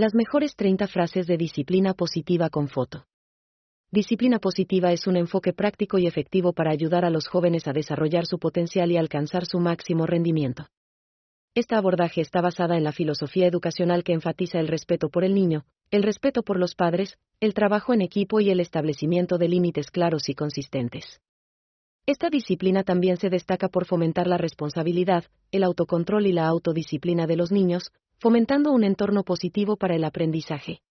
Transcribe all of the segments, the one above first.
Las mejores 30 frases de disciplina positiva con foto. Disciplina positiva es un enfoque práctico y efectivo para ayudar a los jóvenes a desarrollar su potencial y alcanzar su máximo rendimiento. Este abordaje está basada en la filosofía educacional que enfatiza el respeto por el niño, el respeto por los padres, el trabajo en equipo y el establecimiento de límites claros y consistentes. Esta disciplina también se destaca por fomentar la responsabilidad, el autocontrol y la autodisciplina de los niños, fomentando un entorno positivo para el aprendizaje.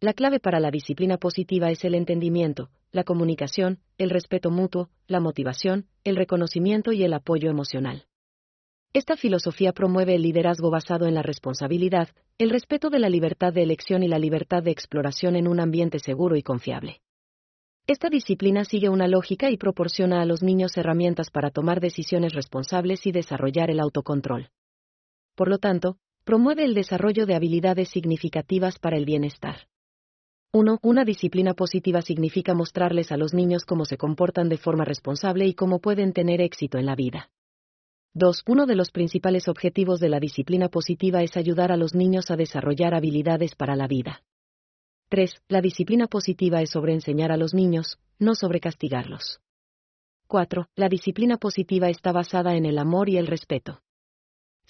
La clave para la disciplina positiva es el entendimiento, la comunicación, el respeto mutuo, la motivación, el reconocimiento y el apoyo emocional. Esta filosofía promueve el liderazgo basado en la responsabilidad, el respeto de la libertad de elección y la libertad de exploración en un ambiente seguro y confiable. Esta disciplina sigue una lógica y proporciona a los niños herramientas para tomar decisiones responsables y desarrollar el autocontrol. Por lo tanto, promueve el desarrollo de habilidades significativas para el bienestar. 1. Una disciplina positiva significa mostrarles a los niños cómo se comportan de forma responsable y cómo pueden tener éxito en la vida. 2. Uno de los principales objetivos de la disciplina positiva es ayudar a los niños a desarrollar habilidades para la vida. 3. La disciplina positiva es sobre enseñar a los niños, no sobre castigarlos. 4. La disciplina positiva está basada en el amor y el respeto.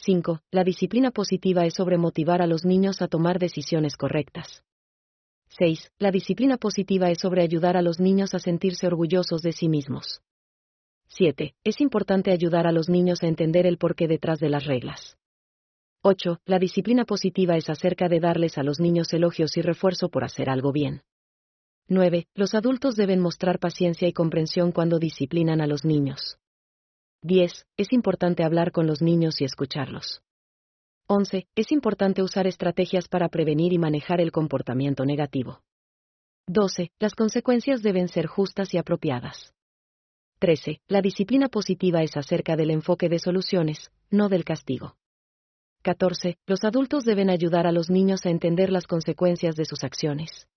5. La disciplina positiva es sobre motivar a los niños a tomar decisiones correctas. 6. La disciplina positiva es sobre ayudar a los niños a sentirse orgullosos de sí mismos. 7. Es importante ayudar a los niños a entender el porqué detrás de las reglas. 8. La disciplina positiva es acerca de darles a los niños elogios y refuerzo por hacer algo bien. 9. Los adultos deben mostrar paciencia y comprensión cuando disciplinan a los niños. 10. Es importante hablar con los niños y escucharlos. 11. Es importante usar estrategias para prevenir y manejar el comportamiento negativo. 12. Las consecuencias deben ser justas y apropiadas. 13. La disciplina positiva es acerca del enfoque de soluciones, no del castigo. 14. Los adultos deben ayudar a los niños a entender las consecuencias de sus acciones.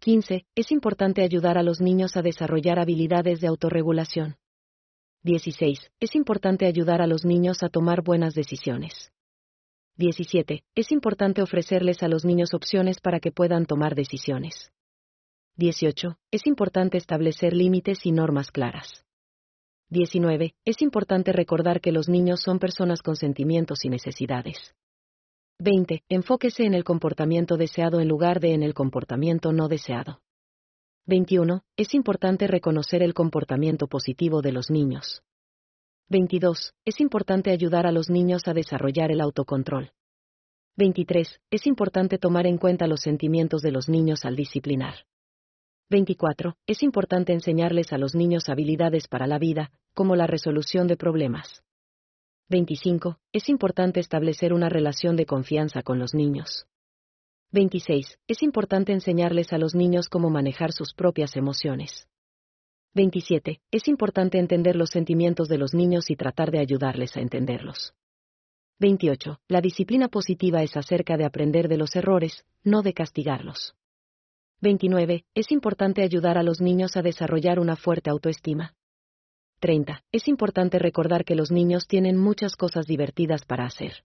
15. Es importante ayudar a los niños a desarrollar habilidades de autorregulación. 16. Es importante ayudar a los niños a tomar buenas decisiones. 17. Es importante ofrecerles a los niños opciones para que puedan tomar decisiones. 18. Es importante establecer límites y normas claras. 19. Es importante recordar que los niños son personas con sentimientos y necesidades. 20. Enfóquese en el comportamiento deseado en lugar de en el comportamiento no deseado. 21. Es importante reconocer el comportamiento positivo de los niños. 22. Es importante ayudar a los niños a desarrollar el autocontrol. 23. Es importante tomar en cuenta los sentimientos de los niños al disciplinar. 24. Es importante enseñarles a los niños habilidades para la vida, como la resolución de problemas. 25. Es importante establecer una relación de confianza con los niños. 26. Es importante enseñarles a los niños cómo manejar sus propias emociones. 27. Es importante entender los sentimientos de los niños y tratar de ayudarles a entenderlos. 28. La disciplina positiva es acerca de aprender de los errores, no de castigarlos. 29. Es importante ayudar a los niños a desarrollar una fuerte autoestima. 30. Es importante recordar que los niños tienen muchas cosas divertidas para hacer.